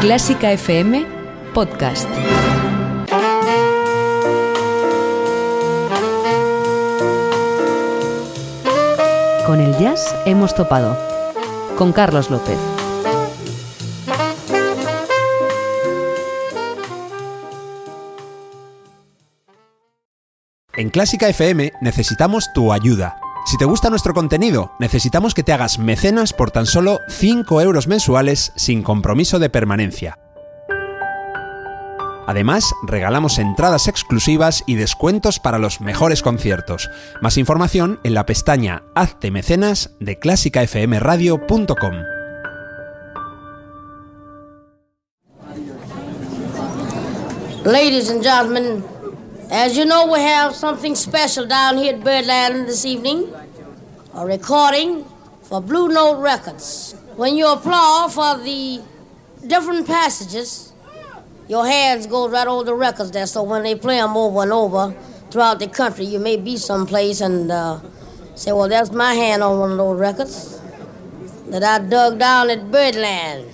Clásica FM Podcast. Con el jazz hemos topado. Con Carlos López. En Clásica FM necesitamos tu ayuda. Si te gusta nuestro contenido, necesitamos que te hagas mecenas por tan solo 5 euros mensuales sin compromiso de permanencia. Además, regalamos entradas exclusivas y descuentos para los mejores conciertos. Más información en la pestaña Hazte mecenas de clásicafmradio.com. Ladies and gentlemen, as you know, we have something special down here at Birdland this evening. A recording for Blue Note Records. When you applaud for the different passages, your hands go right over the records there. So when they play them over and over throughout the country, you may be someplace and uh, say, "Well, that's my hand on one of those records that I dug down at Birdland."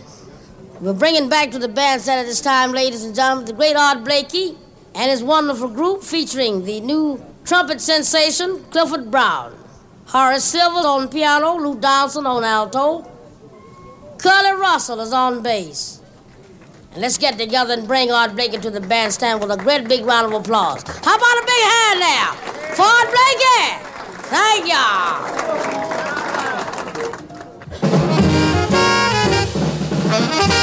We're bringing back to the bandstand at this time, ladies and gentlemen, the great Art Blakey and his wonderful group featuring the new trumpet sensation, Clifford Brown. Horace Silvers on piano, Lou Donaldson on alto. Curly Russell is on bass. And let's get together and bring Art Blakey to the bandstand with a great big round of applause. How about a big hand now for Art Blakey? Thank y'all.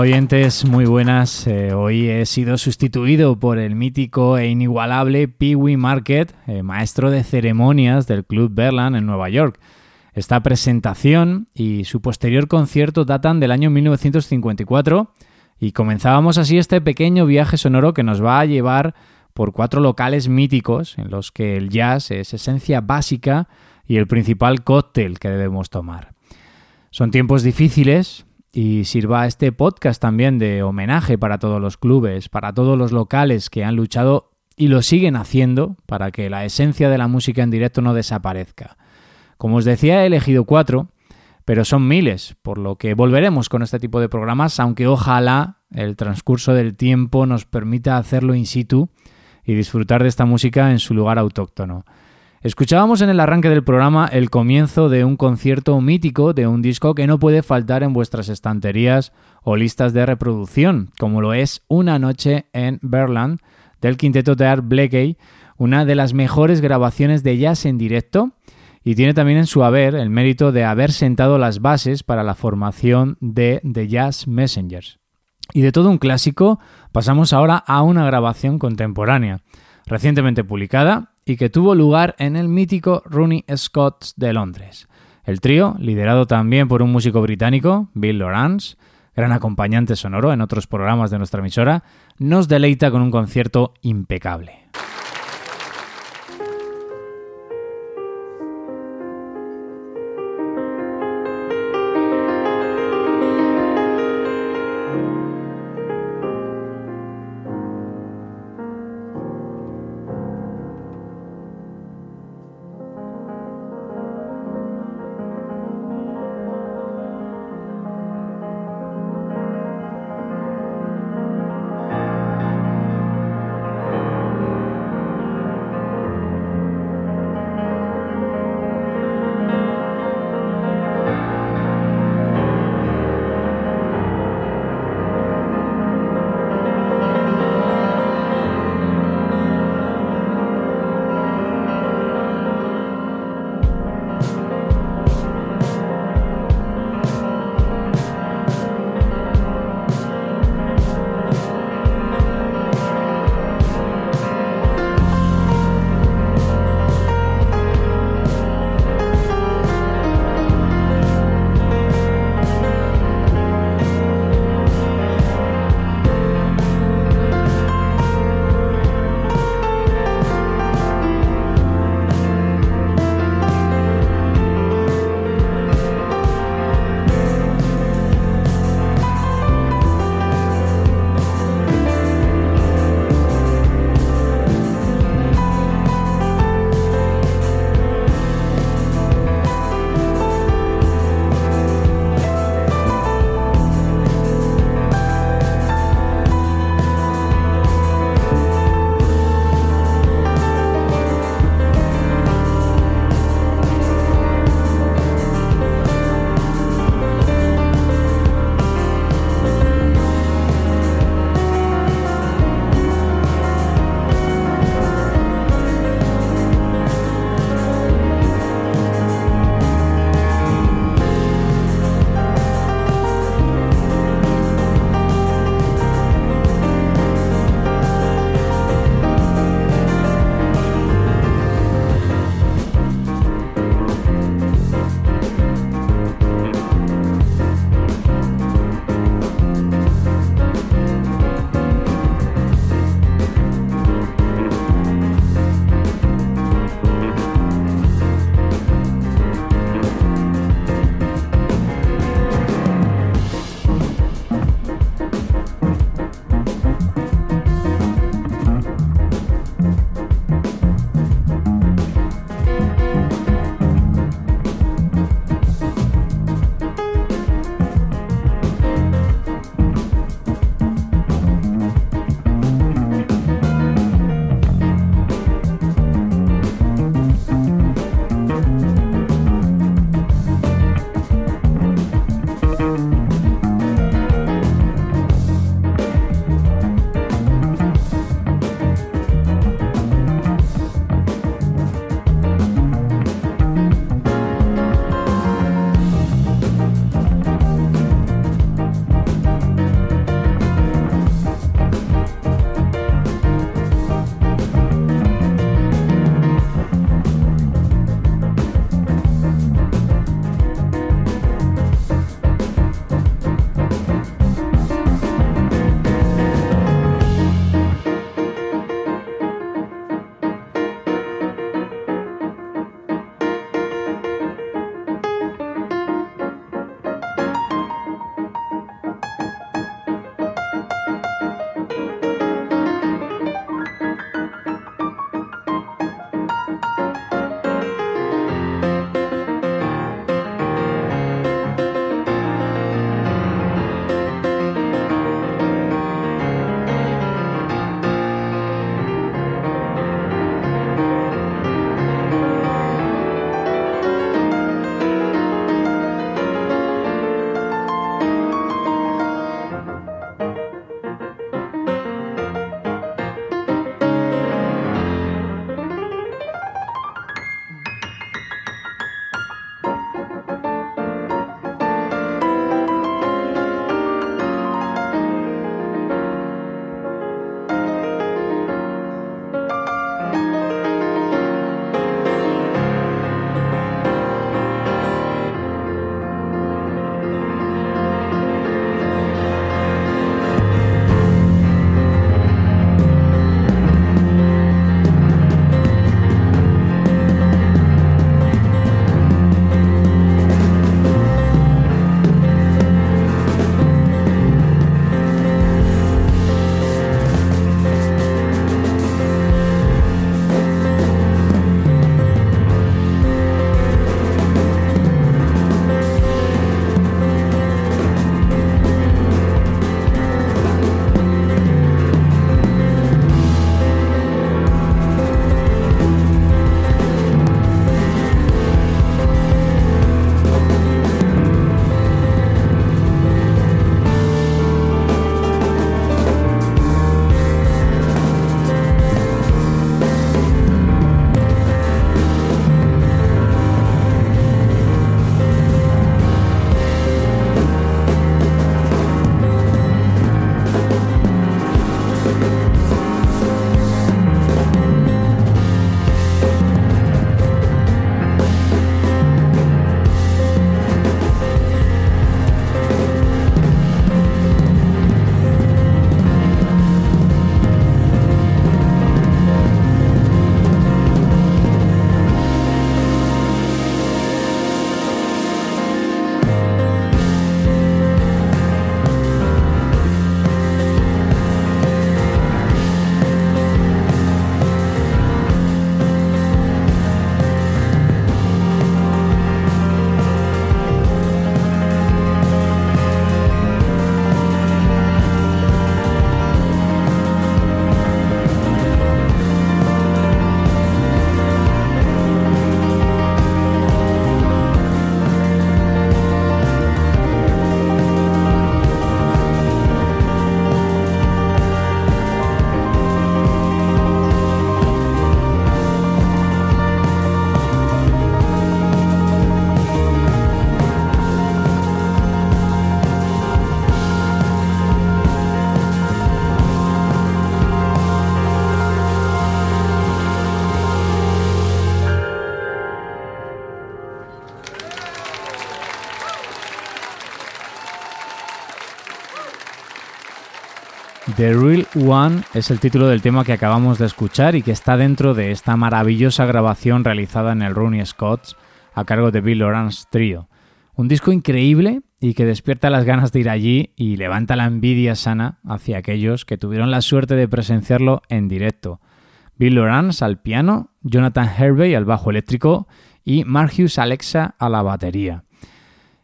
Oyentes, muy buenas. Eh, hoy he sido sustituido por el mítico e inigualable Pee Wee Market, eh, maestro de ceremonias del Club Berland en Nueva York. Esta presentación y su posterior concierto datan del año 1954 y comenzábamos así este pequeño viaje sonoro que nos va a llevar por cuatro locales míticos en los que el jazz es esencia básica y el principal cóctel que debemos tomar. Son tiempos difíciles, y sirva este podcast también de homenaje para todos los clubes, para todos los locales que han luchado y lo siguen haciendo para que la esencia de la música en directo no desaparezca. Como os decía, he elegido cuatro, pero son miles, por lo que volveremos con este tipo de programas, aunque ojalá el transcurso del tiempo nos permita hacerlo in situ y disfrutar de esta música en su lugar autóctono. Escuchábamos en el arranque del programa el comienzo de un concierto mítico de un disco que no puede faltar en vuestras estanterías o listas de reproducción, como lo es Una noche en Berland del quinteto de Art Blakey, una de las mejores grabaciones de jazz en directo y tiene también en su haber el mérito de haber sentado las bases para la formación de The Jazz Messengers. Y de todo un clásico pasamos ahora a una grabación contemporánea, recientemente publicada y que tuvo lugar en el mítico Rooney Scott de Londres. El trío, liderado también por un músico británico, Bill Lawrence, gran acompañante sonoro en otros programas de nuestra emisora, nos deleita con un concierto impecable. The Real One es el título del tema que acabamos de escuchar y que está dentro de esta maravillosa grabación realizada en el Rooney Scots a cargo de Bill Lawrence Trio. Un disco increíble y que despierta las ganas de ir allí y levanta la envidia sana hacia aquellos que tuvieron la suerte de presenciarlo en directo. Bill Lawrence al piano, Jonathan Hervey al bajo eléctrico y Marcus Alexa a la batería.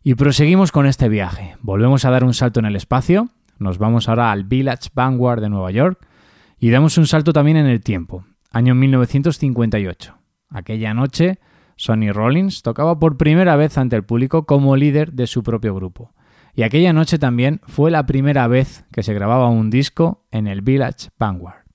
Y proseguimos con este viaje. Volvemos a dar un salto en el espacio, nos vamos ahora al Village Vanguard de Nueva York y damos un salto también en el tiempo, año 1958. Aquella noche, Sonny Rollins tocaba por primera vez ante el público como líder de su propio grupo. Y aquella noche también fue la primera vez que se grababa un disco en el Village Vanguard.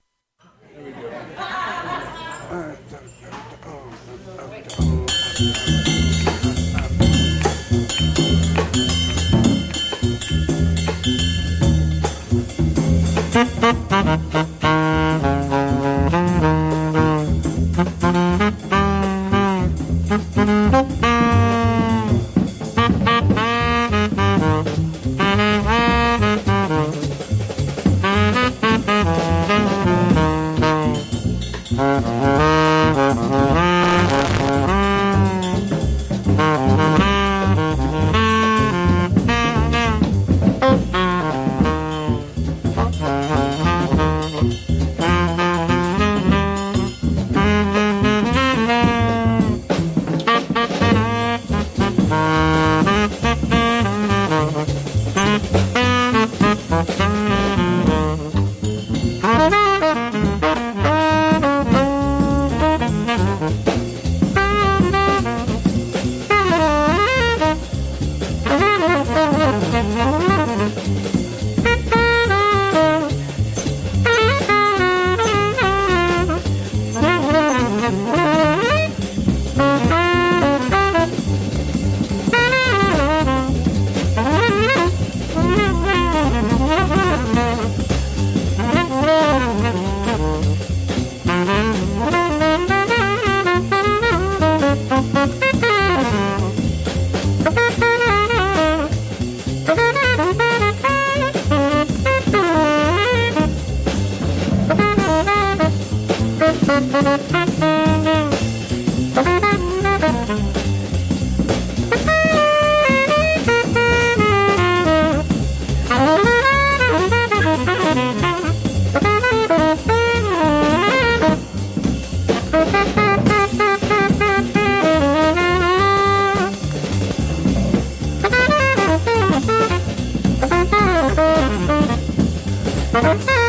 Thank you.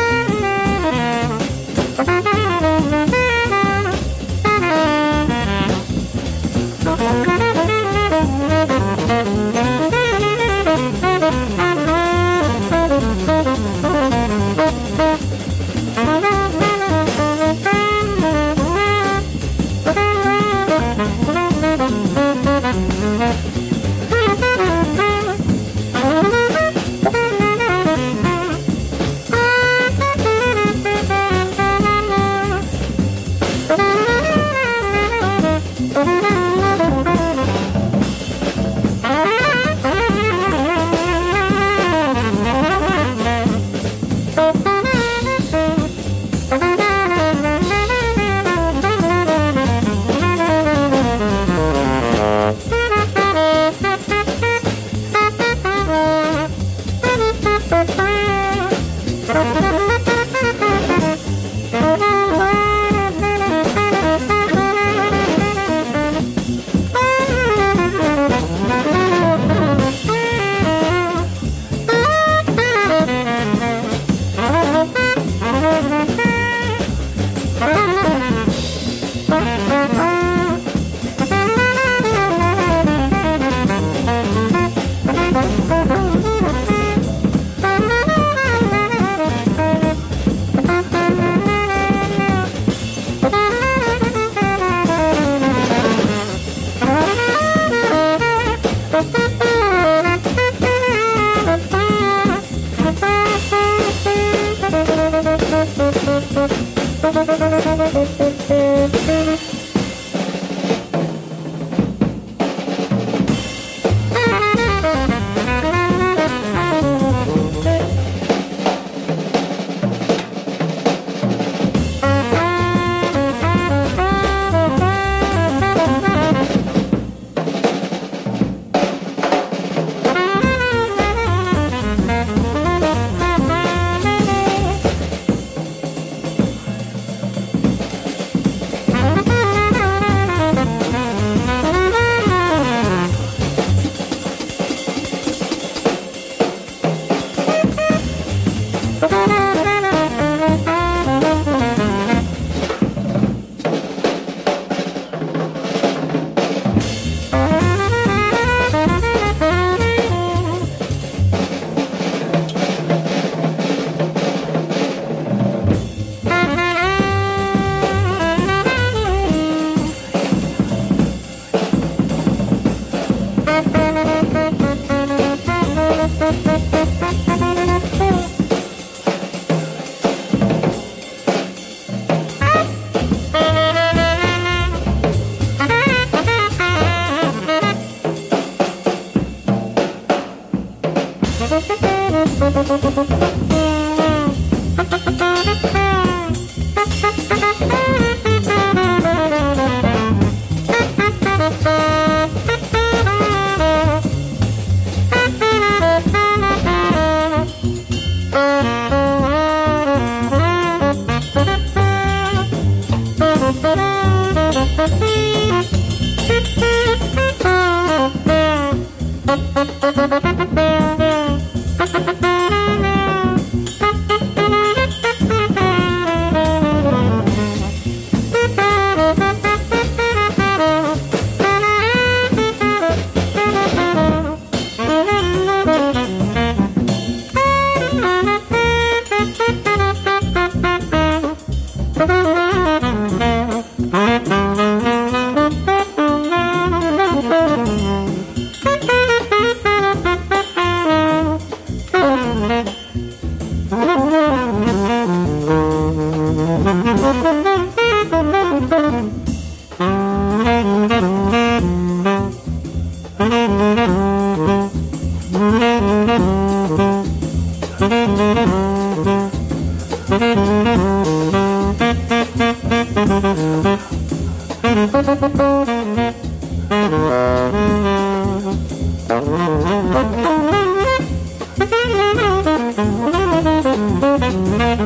Thank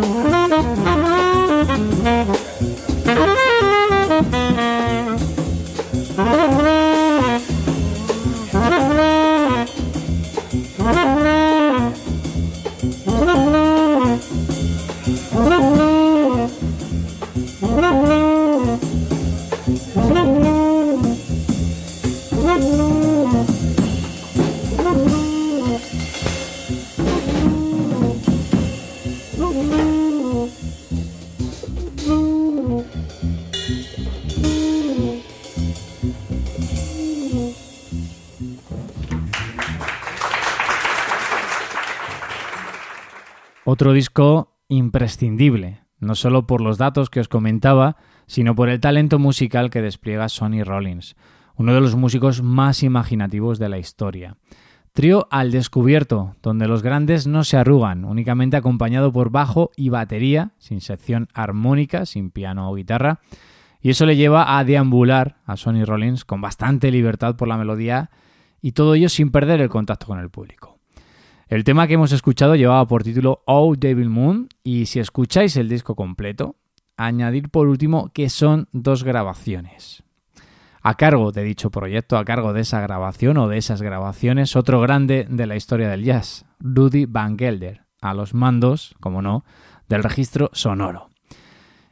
you. Disco imprescindible, no solo por los datos que os comentaba, sino por el talento musical que despliega Sonny Rollins, uno de los músicos más imaginativos de la historia. Trío al descubierto, donde los grandes no se arrugan, únicamente acompañado por bajo y batería, sin sección armónica, sin piano o guitarra, y eso le lleva a deambular a Sonny Rollins con bastante libertad por la melodía y todo ello sin perder el contacto con el público. El tema que hemos escuchado llevaba por título Oh Devil Moon y si escucháis el disco completo, añadir por último que son dos grabaciones. A cargo de dicho proyecto, a cargo de esa grabación o de esas grabaciones, otro grande de la historia del jazz, Rudy Van Gelder, a los mandos, como no, del registro sonoro.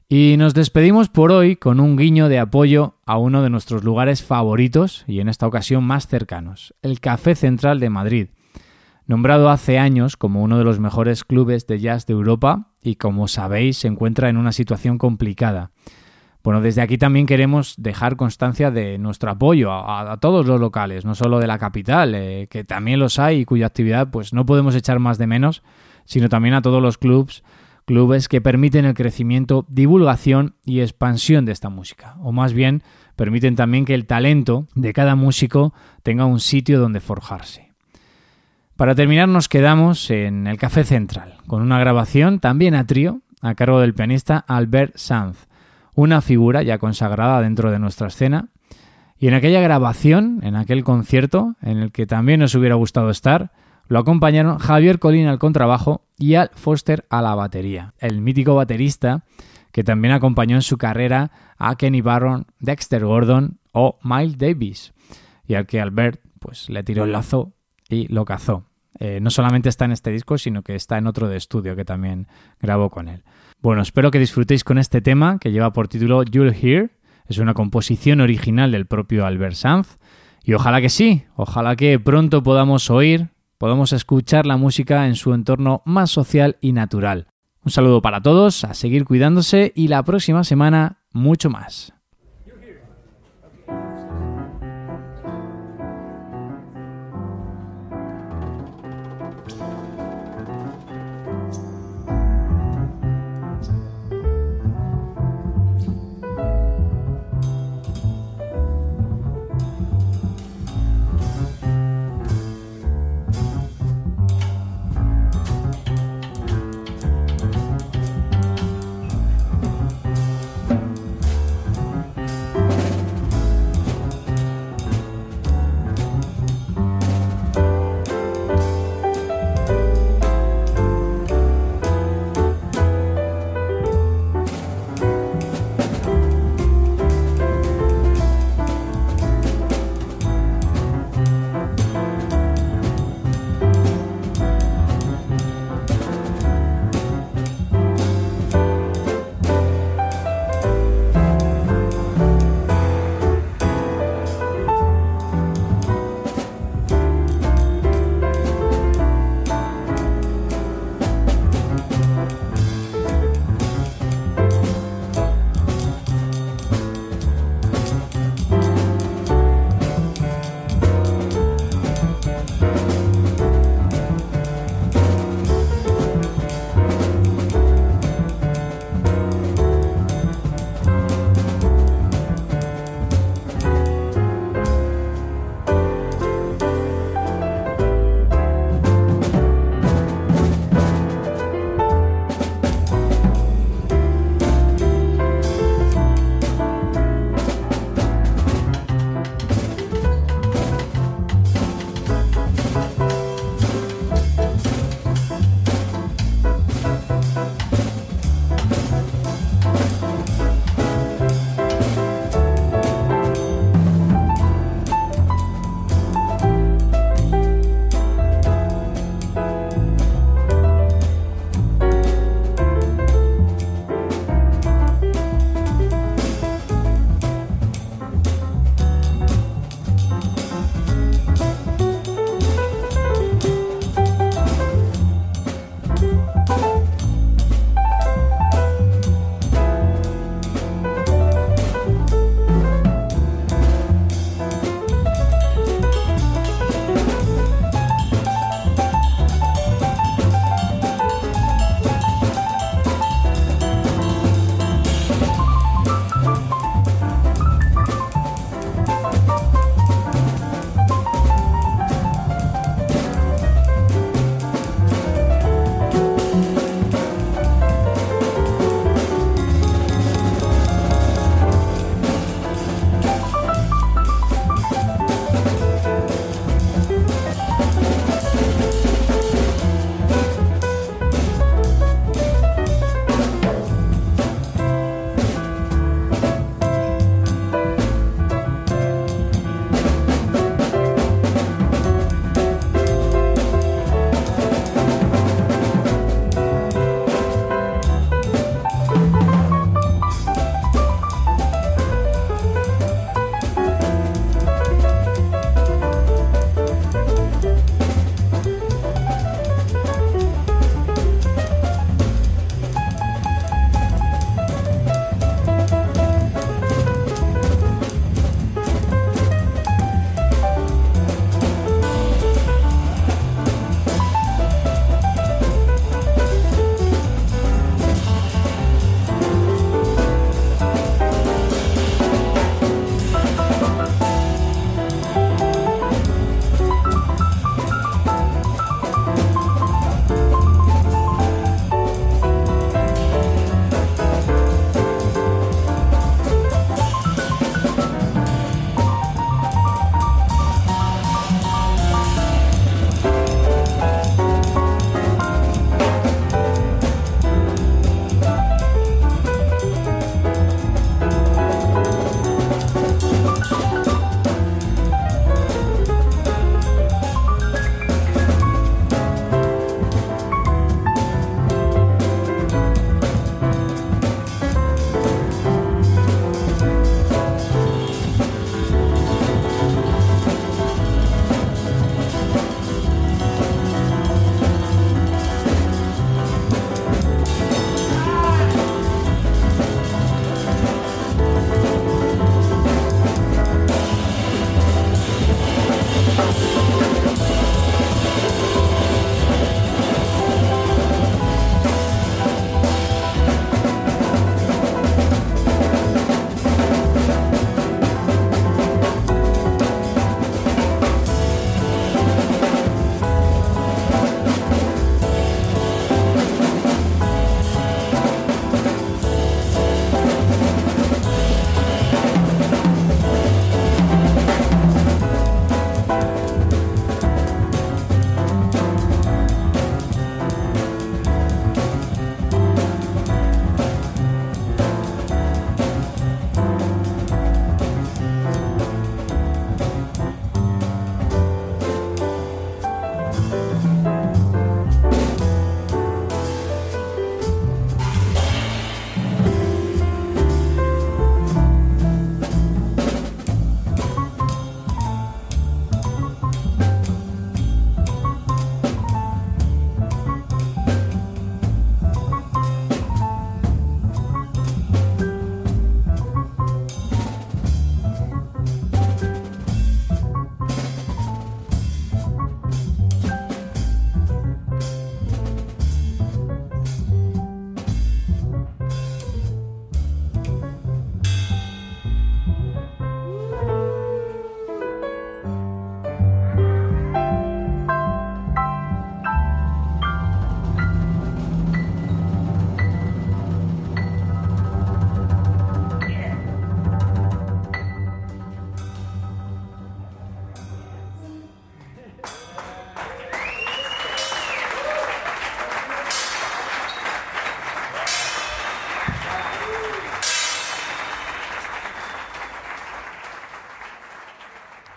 Y nos despedimos por hoy con un guiño de apoyo a uno de nuestros lugares favoritos y en esta ocasión más cercanos, el Café Central de Madrid, Nombrado hace años como uno de los mejores clubes de jazz de Europa y como sabéis se encuentra en una situación complicada. Bueno, desde aquí también queremos dejar constancia de nuestro apoyo a, todos los locales, no solo de la capital, eh, que también los hay y cuya actividad pues no podemos echar más de menos, sino también a todos los clubs, clubes que permiten el crecimiento, divulgación y expansión de esta música, o más bien permiten también que el talento de cada músico tenga un sitio donde forjarse. Para terminar nos quedamos en el Café Central, con una grabación también a trío a cargo del pianista Albert Sanz, una figura ya consagrada dentro de nuestra escena. Y en aquella grabación, en aquel concierto, en el que también nos hubiera gustado estar, lo acompañaron Javier Colín al contrabajo y Al Foster a la batería, el mítico baterista que también acompañó en su carrera a Kenny Barron, Dexter Gordon o Miles Davis, y al que Albert pues, le tiró el lazo y lo cazó. Eh, no solamente está en este disco, sino que está en otro de estudio que también grabó con él. Bueno, espero que disfrutéis con este tema que lleva por título You'll Hear. Es una composición original del propio Albert Sanz. Y ojalá que sí, ojalá que pronto podamos oír, podamos escuchar la música en su entorno más social y natural. Un saludo para todos, a seguir cuidándose y la próxima semana mucho más.